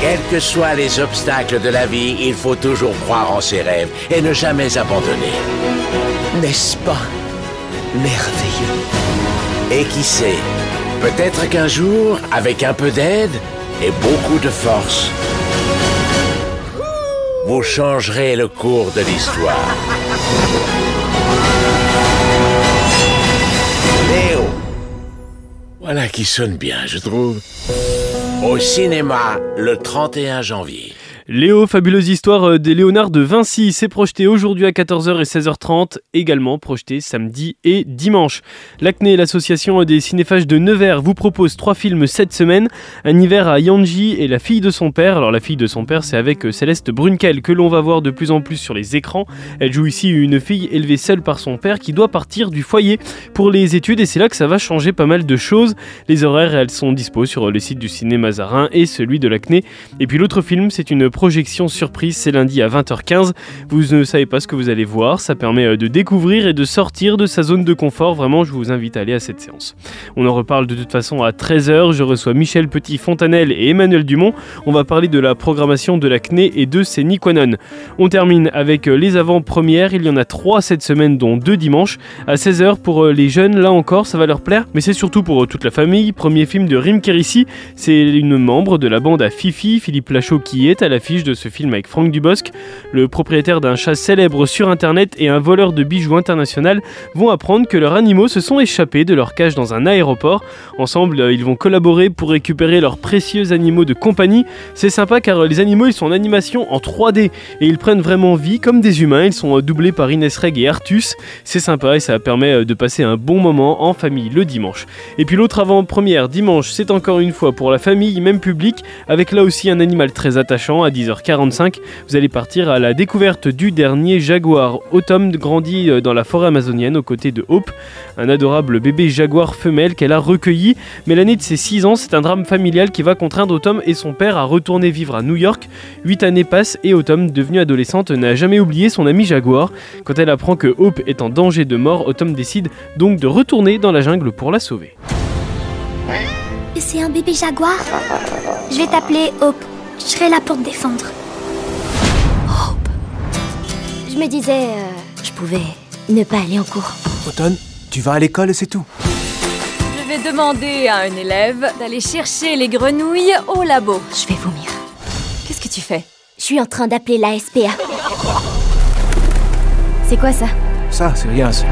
Quels que soient les obstacles de la vie, il faut toujours croire en ses rêves et ne jamais abandonner. N'est-ce pas merveilleux? Et qui sait, peut-être qu'un jour, avec un peu d'aide et beaucoup de force, vous changerez le cours de l'histoire. Voilà qui sonne bien, je trouve. Au cinéma, le 31 janvier. Léo, fabuleuse histoire euh, des Léonard de Vinci, s'est projeté aujourd'hui à 14h et 16h30, également projeté samedi et dimanche. L'Acné, l'association des cinéphages de Nevers, vous propose trois films cette semaine. Un hiver à Yanji et la fille de son père. Alors la fille de son père, c'est avec euh, Céleste Brunkel que l'on va voir de plus en plus sur les écrans. Elle joue ici une fille élevée seule par son père qui doit partir du foyer pour les études et c'est là que ça va changer pas mal de choses. Les horaires, elles sont dispo sur le site du ciné Mazarin et celui de l'Acné. Et puis l'autre film, c'est une projection surprise, c'est lundi à 20h15. Vous ne savez pas ce que vous allez voir, ça permet euh, de découvrir et de sortir de sa zone de confort. Vraiment, je vous invite à aller à cette séance. On en reparle de toute façon à 13h. Je reçois Michel Petit-Fontanel et Emmanuel Dumont. On va parler de la programmation de la CNE et de ses Nikonon. On termine avec euh, les avant-premières. Il y en a trois cette semaine, dont deux dimanches. À 16h pour euh, les jeunes, là encore, ça va leur plaire. Mais c'est surtout pour toute la famille. Premier film de Rim Kérissi. C'est une membre de la bande à Fifi, Philippe Lachaud, qui est à l'affiche de ce film avec Franck Dubosc. Le propriétaire d'un chat célèbre sur internet et un voleur de bijoux international vont apprendre que leurs animaux se sont échappés de leur cage dans un aéroport. Ensemble, euh, ils vont collaborer pour récupérer leurs précieux animaux de compagnie. C'est sympa car euh, les animaux ils sont en animation en 3D et ils prennent vraiment vie comme des humains. Ils sont euh, doublés par Inès Reg et Artus. C'est sympa et ça permet de passer un bon moment en famille le dimanche. Et puis l'autre avant-première dimanche, c'est encore une fois pour la famille, même public, avec là aussi un animal très attachant à 10h45. Vous allez partir à la découverte du dernier jaguar. Autumn grandit euh, dans la forêt amazonienne aux côtés de Hope, un adorable bébé jaguar femelle qu'elle a recueilli. Mais l'année de ses 6 ans, c'est un drame familial qui va contraindre Autumn et son père à retourner vivre à New York. 8 années passent et Autumn, devenue adolescente, n'a jamais oublié son ami jaguar. Quand elle apprend que Hope est en danger de mort, Autumn décide donc de retourner dans la jungle pour la sauver. C'est un bébé jaguar? Je vais t'appeler Hope. Je serai là pour te défendre. Hope. Je me disais, euh, je pouvais ne pas aller en cours. Automne, tu vas à l'école et c'est tout. Je vais demander à un élève d'aller chercher les grenouilles au labo. Je vais vomir. Qu'est-ce que tu fais? Je suis en train d'appeler la SPA. C'est quoi ça? Ça, c'est rien, ça.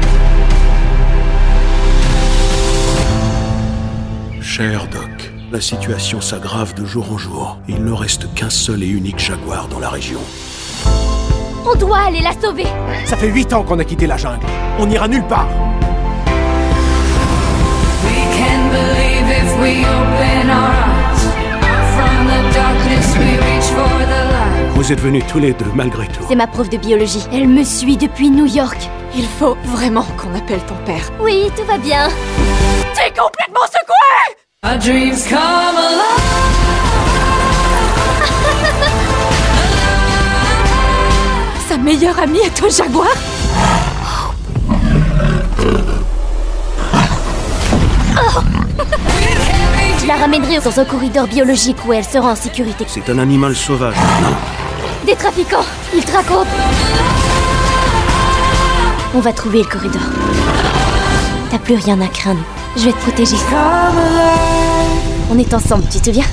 Cher Doc, la situation s'aggrave de jour en jour. Il ne reste qu'un seul et unique jaguar dans la région. On doit aller la sauver Ça fait 8 ans qu'on a quitté la jungle. On n'ira nulle part. We can believe if we open our eyes. From the darkness we reach for the light. Vous êtes venus tous les deux malgré tout. C'est ma prof de biologie. Elle me suit depuis New York. Il faut vraiment qu'on appelle ton père. Oui, tout va bien. T'es complètement secoué Our dreams come alive. Sa meilleure amie est un jaguar Je la ramènerai dans un corridor biologique où elle sera en sécurité. C'est un animal sauvage. Non. Des trafiquants Ils te racontent On va trouver le corridor. T'as plus rien à craindre. Je vais te protéger. On est ensemble, tu te souviens?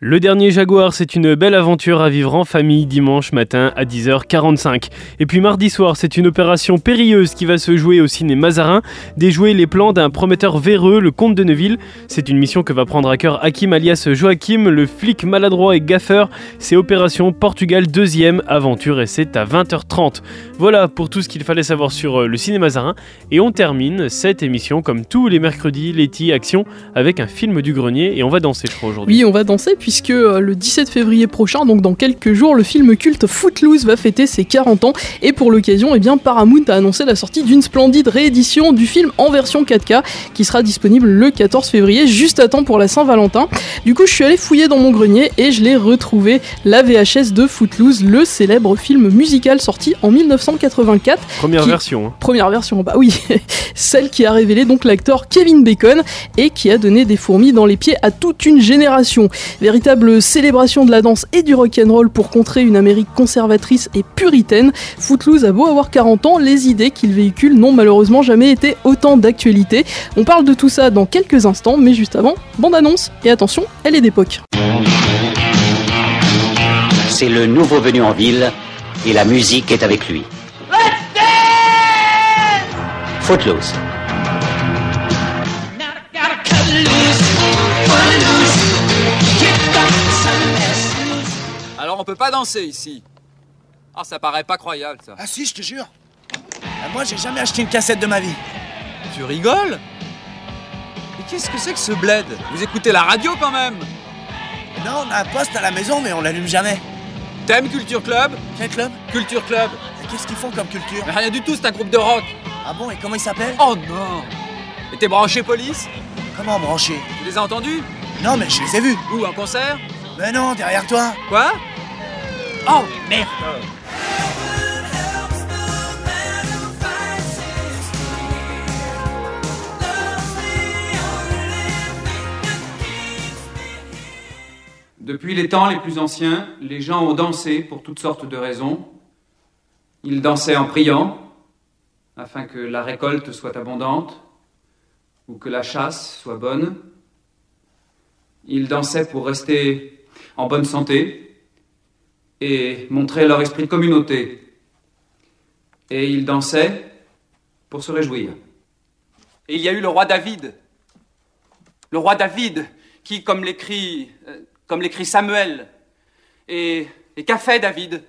Le dernier Jaguar, c'est une belle aventure à vivre en famille dimanche matin à 10h45. Et puis mardi soir, c'est une opération périlleuse qui va se jouer au ciné Mazarin, déjouer les plans d'un prometteur véreux, le comte de Neuville. C'est une mission que va prendre à cœur Hakim alias Joachim, le flic maladroit et gaffeur. C'est Opération Portugal deuxième aventure et c'est à 20h30. Voilà pour tout ce qu'il fallait savoir sur euh, le ciné Mazarin. Et on termine cette émission comme tous les mercredis, Letty Action, avec un film du grenier. Et on va danser, je crois, aujourd'hui. Oui, on va danser puisque euh, le 17 février prochain, donc dans quelques jours, le film culte Footloose va fêter ses 40 ans. Et pour l'occasion, eh bien, Paramount a annoncé la sortie d'une splendide réédition du film en version 4K qui sera disponible le 14 février, juste à temps pour la Saint-Valentin. Du coup, je suis allé fouiller dans mon grenier et je l'ai retrouvé, la VHS de Footloose, le célèbre film musical sorti en 1984. Première qui- version. hein. Première version, bah oui, celle qui a révélé donc l'acteur Kevin Bacon et qui a donné des fourmis dans les pieds à toute une génération. Véritable célébration de la danse et du rock'n'roll pour contrer une Amérique conservatrice et puritaine, Footloose a beau avoir 40 ans, les idées qu'il véhicule n'ont malheureusement jamais été autant d'actualité. On parle de tout ça dans quelques instants, mais juste avant, bande annonce. Et attention, elle est d'époque. C'est le nouveau venu en ville et la musique est avec lui. Footloose. On peut pas danser ici. Ah, ça paraît pas croyable ça. Ah si, je te jure. Ah, Moi, j'ai jamais acheté une cassette de ma vie. Tu rigoles? Mais qu'est-ce que c'est que ce bled? Vous écoutez la radio quand même? Non, on a un poste à la maison, mais on l'allume jamais. Thème Culture Club? Quel club? Culture Club. Qu'est-ce qu'ils font comme culture? Mais rien du tout, c'est un groupe de rock. Ah bon, et comment il s'appelle Oh non Et t'es branché police? Comment branché? Tu les as entendus? Non, mais je les ai vus. Où, un concert? Mais non, derrière toi. Quoi? Oh merde Depuis les temps les plus anciens, les gens ont dansé pour toutes sortes de raisons. Ils dansaient en priant, afin que la récolte soit abondante, ou que la chasse soit bonne. Ils dansaient pour rester en bonne santé et montrer leur esprit de communauté. Et ils dansaient pour se réjouir. Et il y a eu le roi David. Le roi David, qui, comme l'écrit, euh, comme l'écrit Samuel, et, et qu'a fait David?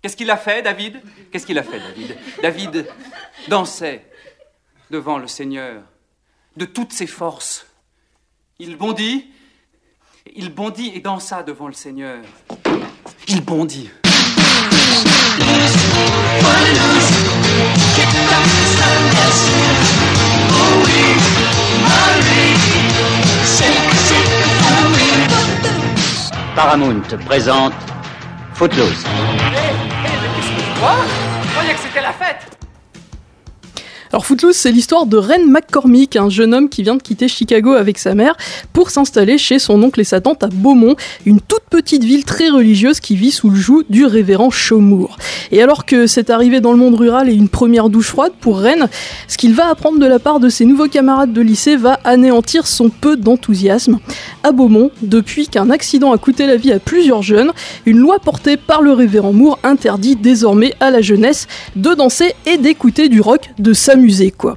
Qu'est-ce qu'il a fait, David? Qu'est-ce qu'il a fait, David? David dansait devant le Seigneur de toutes ses forces. Il bondit, il bondit et dansa devant le Seigneur. Il bondit. Paramount présente Footloose. Quoi Je croyais que c'était la fête Alors Footloose, c'est l'histoire de Ren McCormick, un jeune homme qui vient de quitter Chicago avec sa mère pour s'installer chez son oncle et sa tante à Beaumont, une toute petite ville très religieuse qui vit sous le joug du révérend Chaumur. Et alors que cette arrivée dans le monde rural est une première douche froide pour Ren, ce qu'il va apprendre de la part de ses nouveaux camarades de lycée va anéantir son peu d'enthousiasme. À Beaumont, depuis qu'un accident a coûté la vie à plusieurs jeunes, une loi portée par le révérend Moore interdit désormais à la jeunesse de danser et d'écouter du rock, de s'amuser quoi.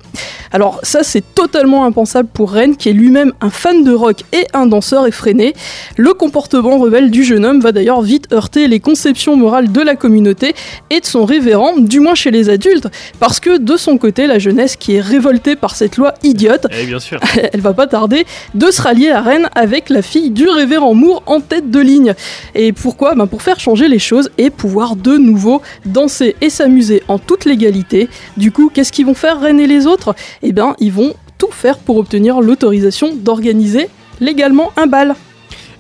Alors ça c'est totalement impensable pour Ren qui est lui-même un fan de rock et un danseur effréné. Le comportement rebelle du jeune homme va d'ailleurs vite heurter les conceptions morales de la communauté et de son révérend, du moins chez les adultes, parce que de son côté la jeunesse qui est révoltée par cette loi idiote, Eh bien sûr. elle va pas tarder de se rallier à Rennes avec la fille du révérend Moore en tête de ligne. Et pourquoi? Ben Pour faire changer les choses et pouvoir de nouveau danser et s'amuser en toute légalité. Du coup, qu'est-ce qu'ils vont faire? Rennes et les autres Eh bien, ils vont tout faire pour obtenir l'autorisation d'organiser légalement un bal.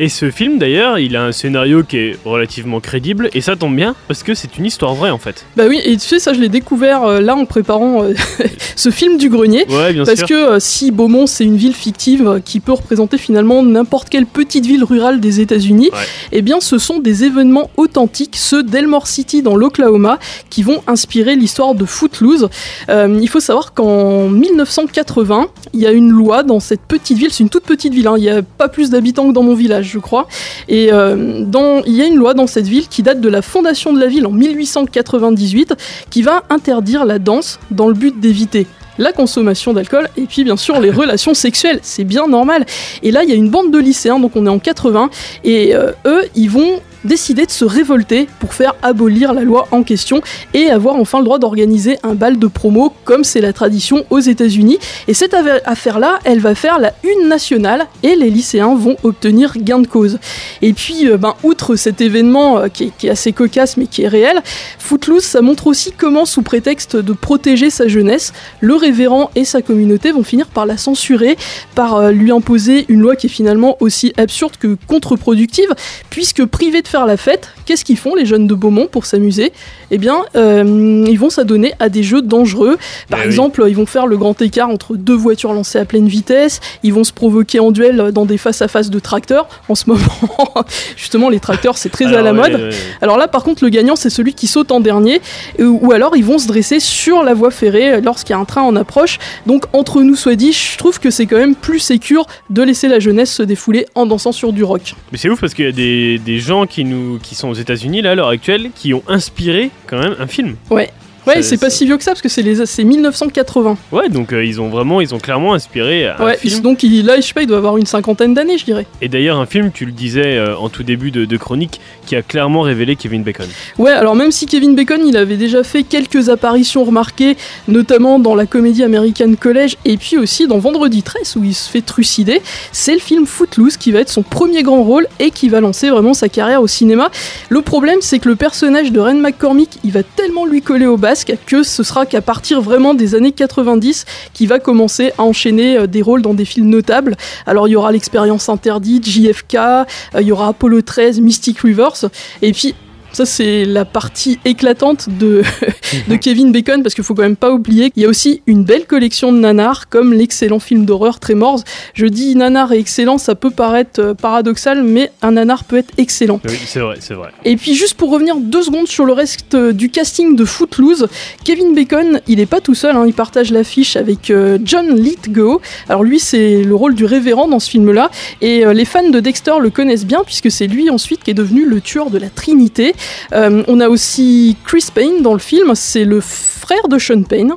Et ce film d'ailleurs, il a un scénario qui est relativement crédible et ça tombe bien parce que c'est une histoire vraie en fait. Bah oui, et tu sais, ça je l'ai découvert euh, là en préparant euh, ce film du grenier. Ouais, bien parce sûr. que euh, si Beaumont c'est une ville fictive qui peut représenter finalement n'importe quelle petite ville rurale des États-Unis, eh bien ce sont des événements authentiques, ceux d'Elmore City dans l'Oklahoma, qui vont inspirer l'histoire de Footloose. Il faut savoir qu'en 1980, il y a une loi dans cette petite ville, c'est une toute petite ville, hein, il n'y a pas plus d'habitants que dans mon village, je crois. Et euh, dans, il y a une loi dans cette ville qui date de la fondation de la ville en 1898 qui va interdire la danse dans le but d'éviter la consommation d'alcool et puis bien sûr les relations sexuelles, c'est bien normal. Et là, il y a une bande de lycéens, donc on est en 80, et euh, eux, ils vont décider de se révolter pour faire abolir la loi en question et avoir enfin le droit d'organiser un bal de promo comme c'est la tradition aux États-Unis. Et cette affaire-là, elle va faire la une nationale et les lycéens vont obtenir gain de cause. Et puis, euh, ben, outre cet événement euh, qui, est, qui est assez cocasse mais qui est réel, Footloose, ça montre aussi comment, sous prétexte de protéger sa jeunesse, le révérend et sa communauté vont finir par la censurer, par euh, lui imposer une loi qui est finalement aussi absurde que contre-productive, puisque privés de faire la fête, qu'est-ce qu'ils font les jeunes de Beaumont pour s'amuser? Eh bien, euh, ils vont s'adonner à des jeux dangereux. Par Ah oui. exemple, ils vont faire le grand écart entre deux voitures lancées à pleine vitesse, ils vont se provoquer en duel dans des face-à-face de tracteurs. En ce moment, justement, les tracteurs, c'est très à la mode. Alors là, par contre, le gagnant, c'est celui qui saute en dernier, euh, ou alors ils vont se dresser sur la voie ferrée euh, lorsqu'il y a un train en approche. Donc, entre nous soit dit, je trouve que c'est quand même plus sécure de laisser la jeunesse se défouler en dansant sur du rock. Mais c'est ouf parce qu'il y a des, des gens qui, nous, qui sont aux États-Unis là à l'heure actuelle qui ont inspiré quand même un film. Ouais. Ouais, c'est pas si vieux que ça parce que c'est les c'est 1980. Ouais, donc euh, ils ont vraiment, ils ont clairement inspiré ouais, film. donc il, là, je sais pas, il doit avoir une cinquantaine d'années, je dirais. Et d'ailleurs, un film, tu le disais euh, en tout début de, de chronique, qui a clairement révélé Kevin Bacon. Ouais, alors même si Kevin Bacon, il avait déjà fait quelques apparitions remarquées, notamment dans la comédie American College et puis aussi dans Vendredi 13 où il se fait trucider, c'est le film Footloose qui va être son premier grand rôle et qui va lancer vraiment sa carrière au cinéma. Le problème, c'est que le personnage de Ren McCormick, il va tellement lui coller au que ce sera qu'à partir vraiment des années 90 qu'il va commencer à enchaîner euh, des rôles dans des films notables. Alors il y aura l'expérience interdite, JFK, euh, il y aura Apollo 13, Mystic Rivers, et puis ça, c'est la partie éclatante de, de Kevin Bacon, parce qu'il faut quand même pas oublier qu'il y a aussi une belle collection de nanars, comme l'excellent film d'horreur Tremors. Je dis nanar et excellent, ça peut paraître euh, paradoxal, mais un nanar peut être excellent. Oui, c'est vrai, c'est vrai. Et puis juste pour revenir deux secondes sur le reste euh, du casting de Footloose, Kevin Bacon, il est pas tout seul, hein, il partage l'affiche avec euh, John Lithgow. Alors lui, c'est le rôle du révérend dans ce film-là, et euh, les fans de Dexter le connaissent bien puisque c'est lui ensuite qui est devenu le tueur de la Trinité. Euh, on a aussi Chris Payne dans le film, c'est le frère de Sean Payne.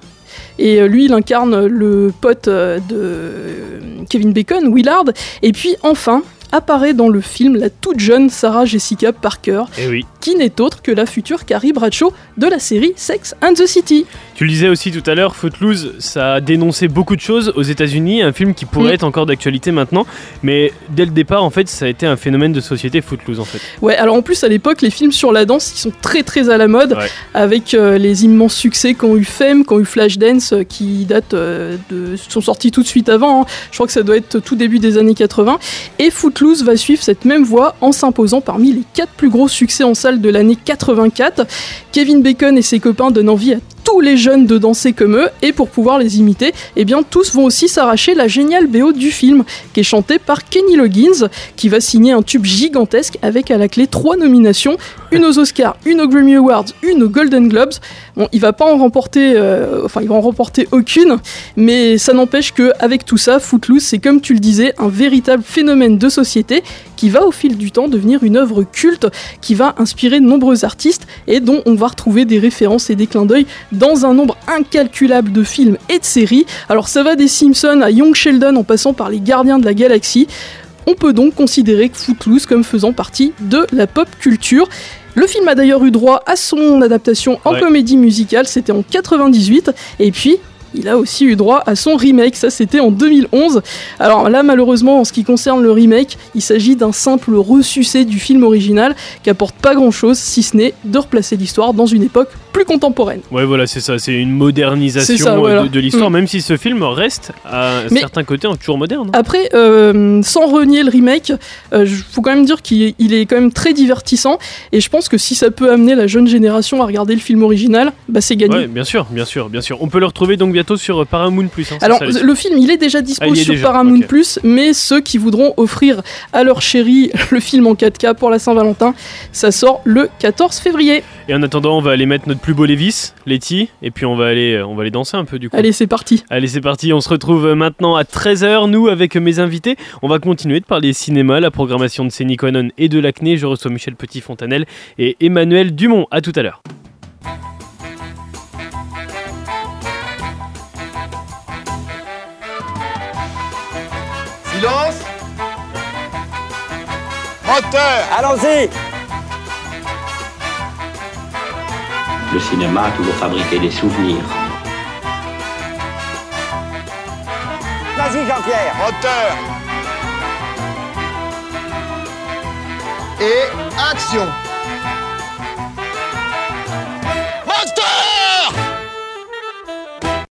Et euh, lui, il incarne le pote euh, de Kevin Bacon, Willard. Et puis enfin, apparaît dans le film la toute jeune Sarah Jessica Parker, Eh oui. qui n'est autre que la future Carrie Bradshaw de la série Sex and the City. Tu le disais aussi tout à l'heure, Footloose, ça a dénoncé beaucoup de choses aux États-Unis, un film qui pourrait Mm. être encore d'actualité maintenant, mais dès le départ, en fait, ça a été un phénomène de société Footloose, en fait. Ouais, alors en plus à l'époque, les films sur la danse, ils sont très très à la mode, Ouais. avec euh, les immenses succès qu'ont eu Femme, qu'ont eu Flashdance, euh, qui datent euh, de, sont sortis tout de suite avant. hein. Je crois que ça doit être tout début des années 80. Et Footloose va suivre cette même voie en s'imposant parmi les quatre plus gros succès en salle de l'année 84. Kevin Bacon et ses copains donnent envie à tous les jeunes de danser comme eux et pour pouvoir les imiter, eh bien tous vont aussi s'arracher la géniale BO du film qui est chantée par Kenny Loggins qui va signer un tube gigantesque avec à la clé trois nominations, une aux Oscars, une aux Grammy Awards, une aux Golden Globes. Bon, il va pas en remporter, euh, enfin il va en remporter aucune, mais ça n'empêche que avec tout ça, Footloose c'est comme tu le disais un véritable phénomène de société qui va au fil du temps devenir une œuvre culte qui va inspirer de nombreux artistes et dont on va retrouver des références et des clins d'œil dans un nombre incalculable de films et de séries. Alors ça va des Simpsons à Young Sheldon en passant par les Gardiens de la Galaxie. On peut donc considérer Footloose comme faisant partie de la pop culture. Le film a d'ailleurs eu droit à son adaptation en Ouais. comédie musicale, c'était en 98, et puis il a aussi eu droit à son remake, ça c'était en 2011. Alors là malheureusement en ce qui concerne le remake, il s'agit d'un simple ressucé du film original qui apporte pas grand chose si ce n'est de replacer l'histoire dans une époque plus contemporaine. Ouais, voilà, c'est ça, c'est une modernisation ça, euh, voilà. de, de l'histoire, Mm. même si ce film reste à Mais- certains côtés toujours moderne. Après, euh, sans renier le remake, il faut quand même dire qu'il il est quand même très divertissant et je pense que si ça peut amener la jeune génération à regarder le film original, bah c'est gagné. Ouais, bien sûr, bien sûr, bien sûr. On peut le retrouver donc bientôt sur euh, Paramount Plus. hein, Alors, ça, le film, il est déjà dispo Ah, est sur déjà, Paramount. Plus, mais ceux qui voudront offrir à leur chérie le film en 4K pour la Saint-Valentin, ça sort le 14 février. Et en attendant, on va aller mettre notre plus beau Lévis, Letty, et puis on va aller, euh, on va aller danser un peu du coup. Allez, c'est parti. Allez, c'est parti. On se retrouve euh, maintenant à 13h, nous, avec mes invités. On va continuer de parler cinéma, la programmation de Cénie Quanon et de l'Acné. Je reçois Michel Petit-Fontanel et Emmanuel Dumont. À tout à l'heure. Silence. Moteur Allons-y. Le cinéma a toujours fabriqué des souvenirs. Vas-y Jean-Pierre. Moteur Et action